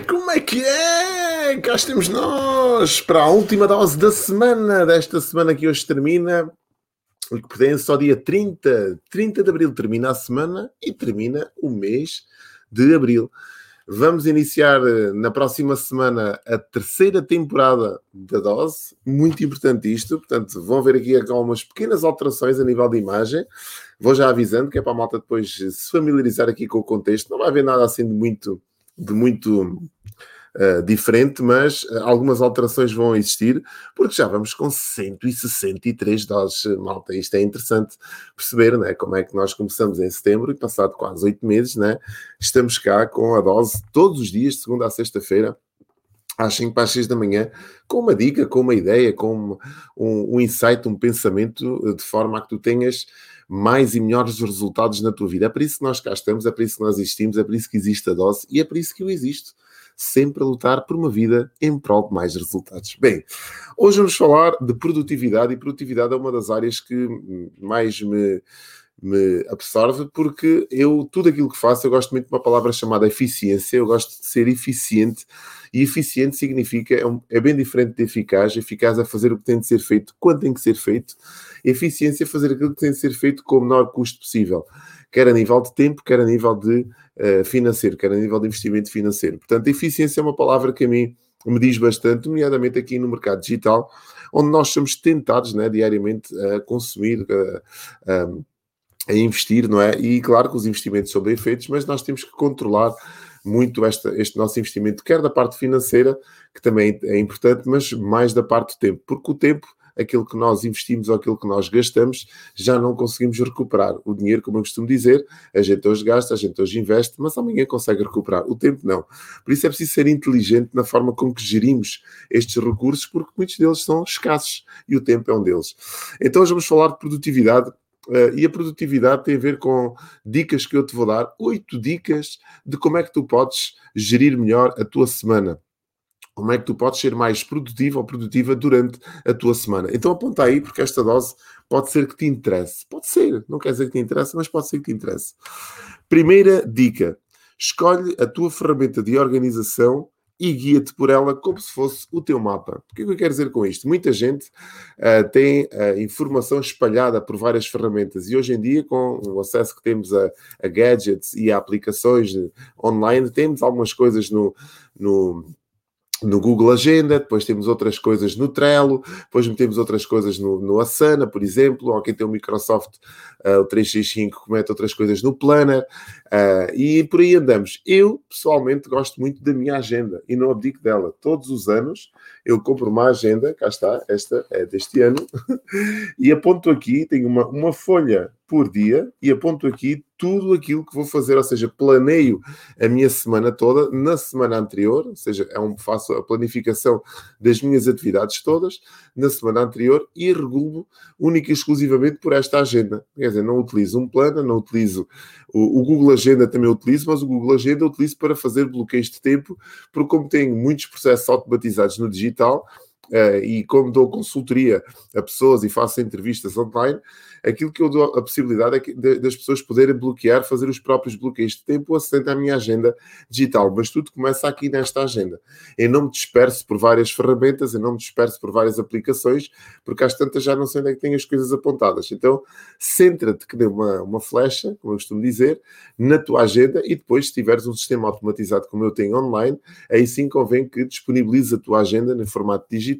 Como é que é? Cá estamos nós para a última dose da semana, desta semana que hoje termina, e que pertence ao dia 30. 30 de abril termina a semana e termina o mês de abril. Vamos iniciar eh, na próxima semana a terceira temporada da dose. Muito importante isto. Portanto, vão ver aqui algumas pequenas alterações a nível de imagem. Vou já avisando que é para a malta depois se familiarizar aqui com o contexto. Não vai haver nada assim de muito, de muito uh, diferente, mas uh, algumas alterações vão existir, porque já vamos com 163 doses, malta. Isto é interessante perceber, né? Como é que nós começamos em setembro e passado quase oito meses, né? Estamos cá com a dose todos os dias, de segunda a sexta-feira às 5 para as 6 da manhã, com uma dica, com uma ideia, com um, um insight, um pensamento, de forma a que tu tenhas mais e melhores resultados na tua vida. É por isso que nós cá estamos, é por isso que nós existimos, é por isso que existe a dose e é por isso que eu existo sempre a lutar por uma vida em prol de mais resultados. Bem, hoje vamos falar de produtividade e produtividade é uma das áreas que mais me me absorve porque eu, tudo aquilo que faço, eu gosto muito de uma palavra chamada eficiência, eu gosto de ser eficiente e eficiente significa, é, um, é bem diferente de eficaz, eficaz é fazer o que tem de ser feito quando tem que ser feito, eficiência é fazer aquilo que tem de ser feito com o menor custo possível, quer a nível de tempo, quer a nível de uh, financeiro, quer a nível de investimento financeiro. Portanto, eficiência é uma palavra que a mim me diz bastante, nomeadamente aqui no mercado digital, onde nós somos tentados né, diariamente a consumir, a, investir, não é? E claro que os investimentos são bem feitos, mas nós temos que controlar muito esta, este nosso investimento, quer da parte financeira, que também é importante, mas mais da parte do tempo, porque o tempo aquilo que nós investimos ou aquilo que nós gastamos, já não conseguimos recuperar. O dinheiro, como eu costumo dizer, a gente hoje gasta, a gente hoje investe, mas amanhã consegue recuperar. O tempo não. Por isso é preciso ser inteligente na forma como que gerimos estes recursos, porque muitos deles são escassos e o tempo é um deles. Então hoje vamos falar de produtividade Uh, e a produtividade tem a ver com dicas que eu te vou dar, oito dicas de como é que tu podes gerir melhor a tua semana como é que tu podes ser mais produtivo ou produtiva durante a tua semana. Então aponta aí, porque esta dose pode ser que te interesse. Pode ser, não quer dizer que te interesse, mas pode ser que te interesse. Primeira dica: escolhe a tua ferramenta de organização e guia-te por ela como se fosse o teu mapa. O que é que eu quero dizer com isto? Muita gente uh, tem uh, informação espalhada por várias ferramentas e hoje em dia, com o acesso que temos a, a gadgets e a aplicações online, temos algumas coisas no, no no Google Agenda, depois temos outras coisas no Trello, depois metemos outras coisas no, no Asana, por exemplo, ou quem tem o Microsoft, uh, o 365, comete outras coisas no Planner, uh, e por aí andamos. Eu, pessoalmente, gosto muito da minha agenda e não abdico dela. Todos os anos eu compro uma agenda, cá está, esta é deste ano, e aponto aqui, tenho uma, uma folha por dia e aponto aqui tudo aquilo que vou fazer, ou seja, planeio a minha semana toda na semana anterior, ou seja, é um, faço a planificação das minhas atividades todas na semana anterior e regulo única e exclusivamente por esta agenda. Quer dizer, não utilizo um plano, não utilizo o, o Google Agenda também utilizo, mas o Google Agenda utilizo para fazer bloqueios de tempo, porque como tenho muitos processos automatizados no digital, Uh, e como dou consultoria a pessoas e faço entrevistas online, aquilo que eu dou a possibilidade é que, de, das pessoas poderem bloquear, fazer os próprios bloqueios de tempo assistente à minha agenda digital. Mas tudo começa aqui nesta agenda. Eu não me disperso por várias ferramentas, eu não me disperso por várias aplicações, porque às tantas já não sei onde é que tenho as coisas apontadas. Então, centra-te que dê uma, uma flecha, como eu costumo dizer, na tua agenda e depois, se tiveres um sistema automatizado como eu tenho online, aí sim convém que disponibilize a tua agenda no formato digital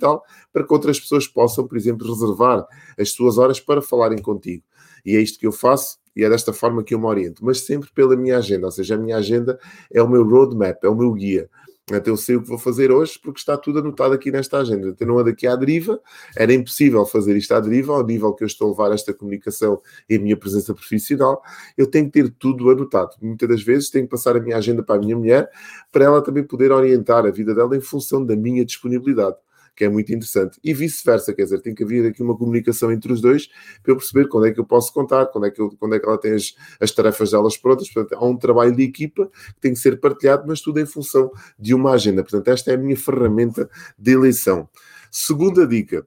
para que outras pessoas possam, por exemplo, reservar as suas horas para falarem contigo. E é isto que eu faço e é desta forma que eu me oriento, mas sempre pela minha agenda, ou seja, a minha agenda é o meu roadmap, é o meu guia. Até eu sei o que vou fazer hoje porque está tudo anotado aqui nesta agenda. Então não ando aqui à deriva, era impossível fazer isto à deriva, ao nível que eu estou a levar esta comunicação e a minha presença profissional, eu tenho que ter tudo anotado. Muitas das vezes tenho que passar a minha agenda para a minha mulher, para ela também poder orientar a vida dela em função da minha disponibilidade que é muito interessante. E vice-versa, quer dizer, tem que haver aqui uma comunicação entre os dois para eu perceber quando é que eu posso contar, quando é que, eu, quando é que ela tem as, as tarefas delas prontas. Portanto, há um trabalho de equipa que tem que ser partilhado, mas tudo em função de uma agenda. Portanto, esta é a minha ferramenta de eleição. Segunda dica.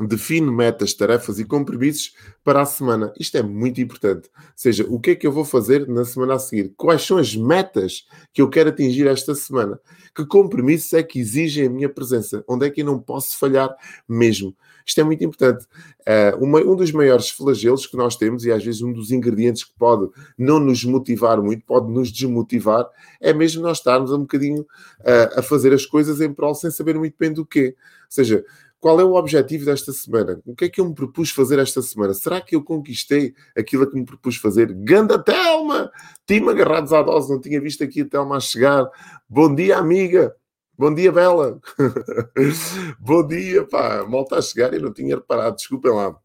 Define metas, tarefas e compromissos para a semana. Isto é muito importante. Ou seja, o que é que eu vou fazer na semana a seguir? Quais são as metas que eu quero atingir esta semana? Que compromissos é que exigem a minha presença? Onde é que eu não posso falhar mesmo? Isto é muito importante. Uh, uma, um dos maiores flagelos que nós temos, e às vezes um dos ingredientes que pode não nos motivar muito, pode nos desmotivar, é mesmo nós estarmos um bocadinho uh, a fazer as coisas em prol sem saber muito bem do quê. Ou seja, qual é o objetivo desta semana? O que é que eu me propus fazer esta semana? Será que eu conquistei aquilo que me propus fazer? Ganda Telma! Time agarrados à dose, não tinha visto aqui a Telma a chegar. Bom dia, amiga! Bom dia, Bela! Bom dia, pá! Mal está a chegar e não tinha reparado, desculpem lá.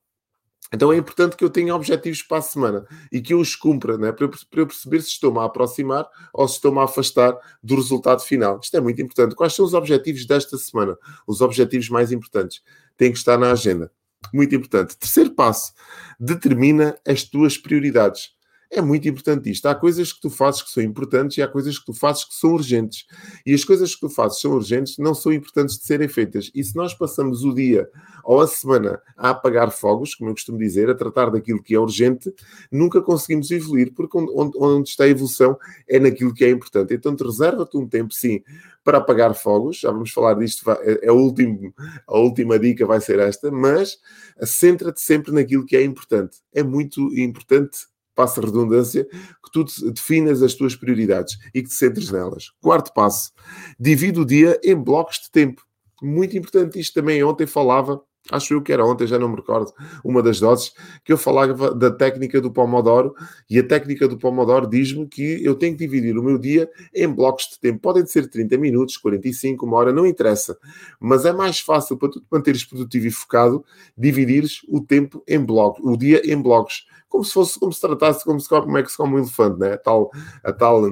Então é importante que eu tenha objetivos para a semana e que eu os cumpra, né? para, eu, para eu perceber se estou-me a aproximar ou se estou-me a afastar do resultado final. Isto é muito importante. Quais são os objetivos desta semana? Os objetivos mais importantes têm que estar na agenda. Muito importante. Terceiro passo: determina as tuas prioridades. É muito importante isto. Há coisas que tu fazes que são importantes e há coisas que tu fazes que são urgentes. E as coisas que tu fazes são urgentes não são importantes de serem feitas. E se nós passamos o dia ou a semana a apagar fogos, como eu costumo dizer, a tratar daquilo que é urgente, nunca conseguimos evoluir, porque onde, onde está a evolução é naquilo que é importante. Então, te reserva-te um tempo, sim, para apagar fogos. Já vamos falar disto, é, é a, último, a última dica vai ser esta, mas centra-te sempre naquilo que é importante. É muito importante passa redundância, que tu definas as tuas prioridades e que te centres nelas. Quarto passo, divide o dia em blocos de tempo. Muito importante isto também. Ontem falava acho eu que era ontem, já não me recordo, uma das doses, que eu falava da técnica do Pomodoro, e a técnica do Pomodoro diz-me que eu tenho que dividir o meu dia em blocos de tempo. Podem ser 30 minutos, 45, uma hora, não interessa. Mas é mais fácil para tu te manteres produtivo e focado, dividires o tempo em blocos, o dia em blocos. Como se fosse, como se tratasse, como, se, como é que se come um elefante, né? a tal, a tal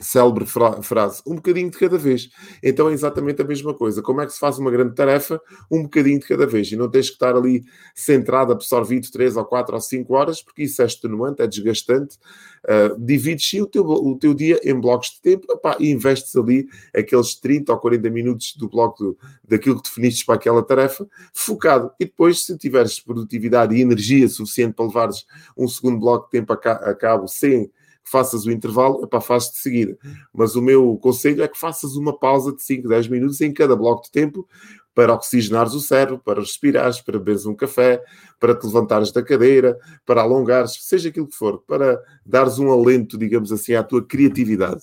célebre fra frase, um bocadinho de cada vez. Então é exatamente a mesma coisa. Como é que se faz uma grande tarefa? Um bocadinho de cada vez. E não tens que estar ali centrado, absorvido 3 ou 4 ou 5 horas, porque isso é extenuante, é desgastante. Uh, divides o teu, o teu dia em blocos de tempo opá, e investes ali aqueles 30 ou 40 minutos do bloco do, daquilo que definiste para aquela tarefa, focado. E depois, se tiveres produtividade e energia suficiente para levares um segundo bloco de tempo a, ca a cabo sem faças o intervalo, para fazes de seguida. Mas o meu conselho é que faças uma pausa de 5, 10 minutos em cada bloco de tempo para oxigenares o cérebro, para respirares, para beberes um café, para te levantares da cadeira, para alongares, seja aquilo que for, para dares um alento, digamos assim, à tua criatividade.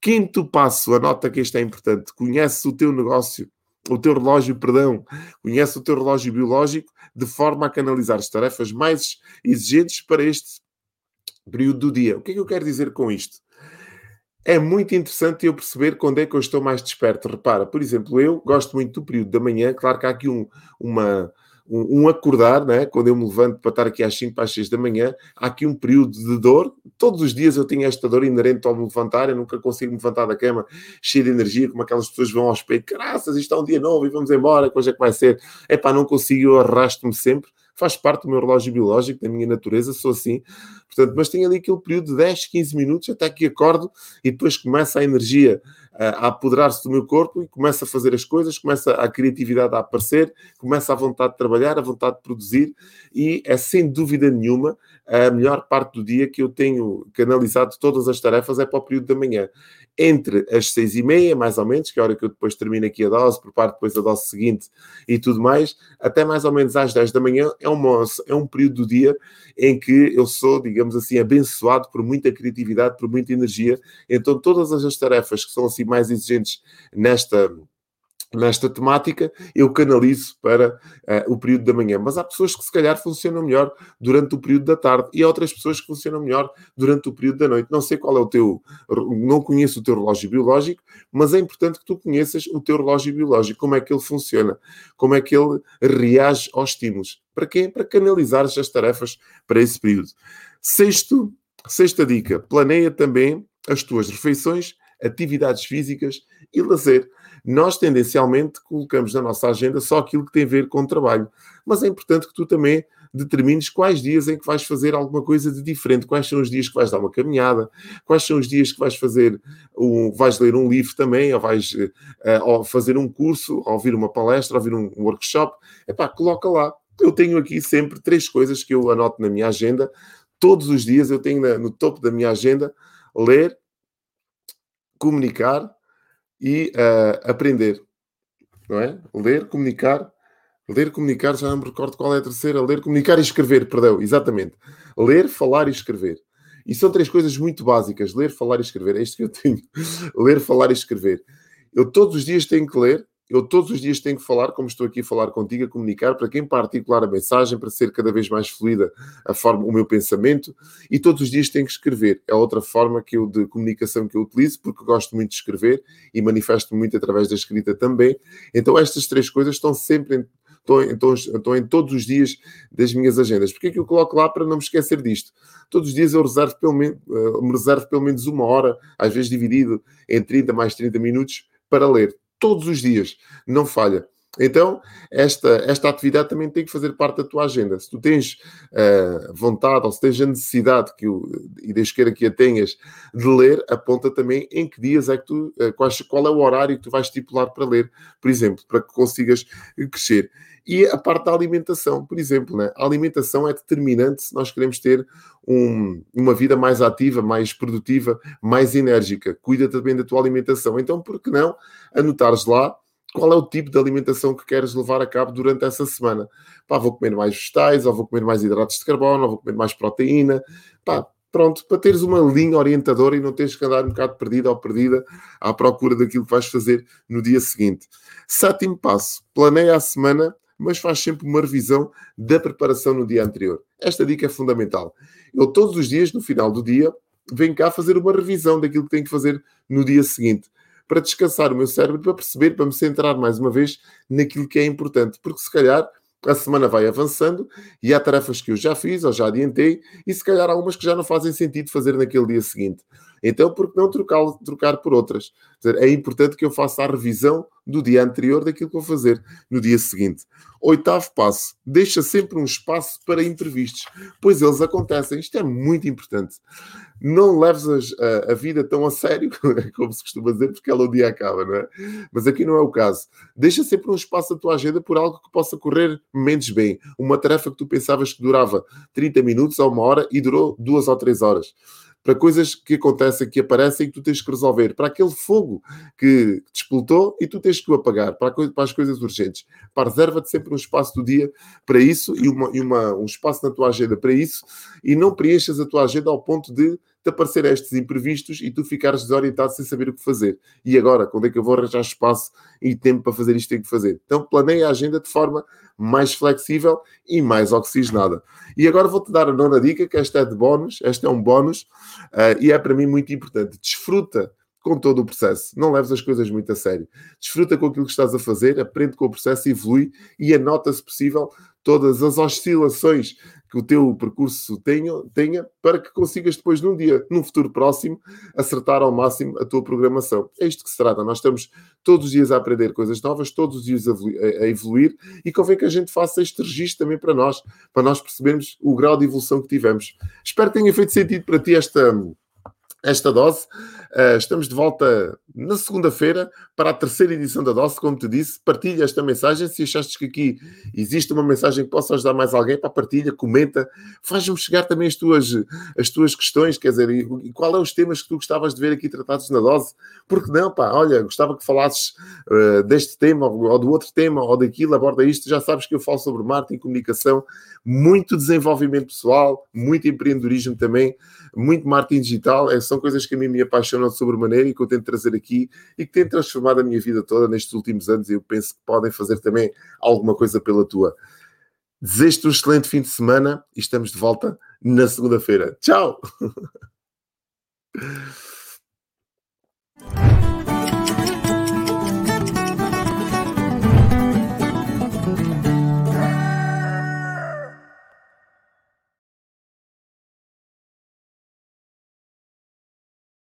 Quinto passo, anota que isto é importante, conhece o teu negócio, o teu relógio, perdão, conhece o teu relógio biológico de forma a canalizar as tarefas mais exigentes para este período do dia. O que é que eu quero dizer com isto? É muito interessante eu perceber quando é que eu estou mais desperto. Repara, por exemplo, eu gosto muito do período da manhã. Claro que há aqui um, uma, um, um, acordar, né? quando eu me levanto para estar aqui às 5 para as 6 da manhã, há aqui um período de dor. Todos os dias eu tenho esta dor inerente ao me levantar, eu nunca consigo me levantar da cama cheio de energia, como aquelas pessoas vão ao espelho, graças, isto é um dia novo e vamos embora, hoje é que vai ser. É pá, não consigo, eu arrasto-me sempre faz parte do meu relógio biológico, da minha natureza, sou assim. Portanto, mas tenho ali aquele período de 10, 15 minutos até que acordo e depois começa a energia a apoderar-se do meu corpo e começa a fazer as coisas, começa a criatividade a aparecer, começa a vontade de trabalhar, a vontade de produzir e é sem dúvida nenhuma a melhor parte do dia que eu tenho canalizado todas as tarefas é para o período da manhã entre as seis e meia, mais ou menos, que é a hora que eu depois termino aqui a dose, preparo depois a dose seguinte e tudo mais, até mais ou menos às 10 da manhã, é, uma, é um período do dia em que eu sou, digamos assim, abençoado por muita criatividade, por muita energia. Então, todas as tarefas que são assim mais exigentes nesta nesta temática, eu canalizo para uh, o período da manhã. Mas há pessoas que se calhar funcionam melhor durante o período da tarde e há outras pessoas que funcionam melhor durante o período da noite. Não sei qual é o teu, não conheço o teu relógio biológico, mas é importante que tu conheças o teu relógio biológico, como é que ele funciona, como é que ele reage aos estímulos. Para quê? Para canalizar as tarefas para esse período. Sexto, sexta dica, planeia também as tuas refeições, atividades físicas e lazer nós tendencialmente colocamos na nossa agenda só aquilo que tem a ver com o trabalho. Mas é importante que tu também determines quais dias em que vais fazer alguma coisa de diferente, quais são os dias que vais dar uma caminhada, quais são os dias que vais fazer, um, vais ler um livro também, ou vais uh, ou fazer um curso, ou ouvir uma palestra, ou ouvir um workshop. Epá, coloca lá. Eu tenho aqui sempre três coisas que eu anoto na minha agenda. Todos os dias eu tenho no topo da minha agenda ler, comunicar e uh, aprender. Não é? Ler, comunicar Ler, comunicar, já não me recordo qual é a terceira. Ler, comunicar e escrever, perdão, exatamente. Ler, falar e escrever. E são três coisas muito básicas: ler, falar e escrever. É isto que eu tenho. ler, falar e escrever. Eu todos os dias tenho que ler, eu todos os dias tenho que falar, como estou aqui a falar contigo, a comunicar, para quem particular a mensagem, para ser cada vez mais fluida a forma, o meu pensamento, e todos os dias tenho que escrever. É outra forma que eu, de comunicação que eu utilizo, porque gosto muito de escrever e manifesto muito através da escrita também. Então estas três coisas estão sempre em, estão, estão, em todos os dias das minhas agendas. Porque é que eu coloco lá para não me esquecer disto? Todos os dias eu reservo pelo menos, uh, me reservo pelo menos uma hora, às vezes dividido em 30 mais 30 minutos, para ler. Todos os dias, não falha. Então, esta, esta atividade também tem que fazer parte da tua agenda. Se tu tens uh, vontade ou se tens a necessidade, que e Deus queira que a tenhas, de ler, aponta também em que dias é que tu, uh, qual, qual é o horário que tu vais estipular para ler, por exemplo, para que consigas crescer. E a parte da alimentação, por exemplo, né? a alimentação é determinante se nós queremos ter um, uma vida mais ativa, mais produtiva, mais enérgica. Cuida também da tua alimentação. Então, por que não anotares lá qual é o tipo de alimentação que queres levar a cabo durante essa semana? Pá, vou comer mais vegetais, ou vou comer mais hidratos de carbono, ou vou comer mais proteína. Pá, pronto, para teres uma linha orientadora e não teres que andar um bocado perdida ou perdida à procura daquilo que vais fazer no dia seguinte. Sétimo passo, planeia a semana mas faz sempre uma revisão da preparação no dia anterior. Esta dica é fundamental. Eu todos os dias, no final do dia, venho cá fazer uma revisão daquilo que tenho que fazer no dia seguinte, para descansar o meu cérebro, para perceber, para me centrar mais uma vez naquilo que é importante, porque se calhar a semana vai avançando e há tarefas que eu já fiz ou já adiantei e se calhar há algumas que já não fazem sentido fazer naquele dia seguinte. Então, por que não trocar, trocar por outras? é importante que eu faça a revisão do dia anterior daquilo que vou fazer no dia seguinte. Oitavo passo: deixa sempre um espaço para imprevistos, pois eles acontecem. Isto é muito importante. Não leves a, a, vida tão a sério, como se costuma dizer, porque ela o dia acaba, não é? Mas aqui não é o caso. Deixa sempre um espaço na tua agenda por algo que possa correr menos bem. Uma tarefa que tu pensavas que durava 30 minutos ou uma hora e durou duas ou três horas para coisas que acontecem, que aparecem e que tu tens que resolver, para aquele fogo que te explotou e tu tens que o apagar, para, para as coisas urgentes. Para reserva-te sempre um espaço do dia para isso e, uma, e uma, um espaço na tua agenda para isso e não preenchas a tua agenda ao ponto de te aparecer estes imprevistos e tu ficares desorientado sem saber o que fazer. E agora, quando é que eu vou arranjar espaço e tempo para fazer isto tenho que fazer? Então planeia a agenda de forma mais flexível e mais oxigenada. E agora vou-te dar a nona dica, que esta é de bónus, esta é um bónus, uh, e é para mim muito importante. Desfruta com todo o processo. Não leves as coisas muito a sério. Desfruta com aquilo que estás a fazer, aprende com o processo, evolui e anota, se possível, todas as oscilações que o teu percurso tenha, tenha para que consigas depois, num dia, num futuro próximo, acertar ao máximo a tua programação. É isto que se trata. Nós estamos todos os dias a aprender coisas novas, todos os dias a, a evoluir e convém que a gente faça este registro também para nós, para nós percebermos o grau de evolução que tivemos. Espero que tenha feito sentido para ti esta esta dose. Uh, estamos de volta na segunda-feira para a terceira edição da dose. Como te disse, partilha esta mensagem. Se achaste que aqui existe uma mensagem que possa ajudar mais alguém, para partilha, comenta, faz-me chegar também as tuas, as tuas questões. Quer dizer, e, qual é os temas que tu gostavas de ver aqui tratados na dose? Porque não, pá, olha, gostava que falasses uh, deste tema ou, ou do outro tema ou daquilo, aborda isto. Já sabes que eu falo sobre marketing, comunicação, muito desenvolvimento pessoal, muito empreendedorismo também, muito marketing digital. É, são coisas que a mim me apaixonam apaixonam sobremaneira e que eu tento trazer aqui e que tem transformado a minha vida toda nestes últimos anos e eu penso que podem fazer também alguma coisa pela tua. Desejo-te um excelente fim de semana e estamos de volta na segunda-feira. Tchau!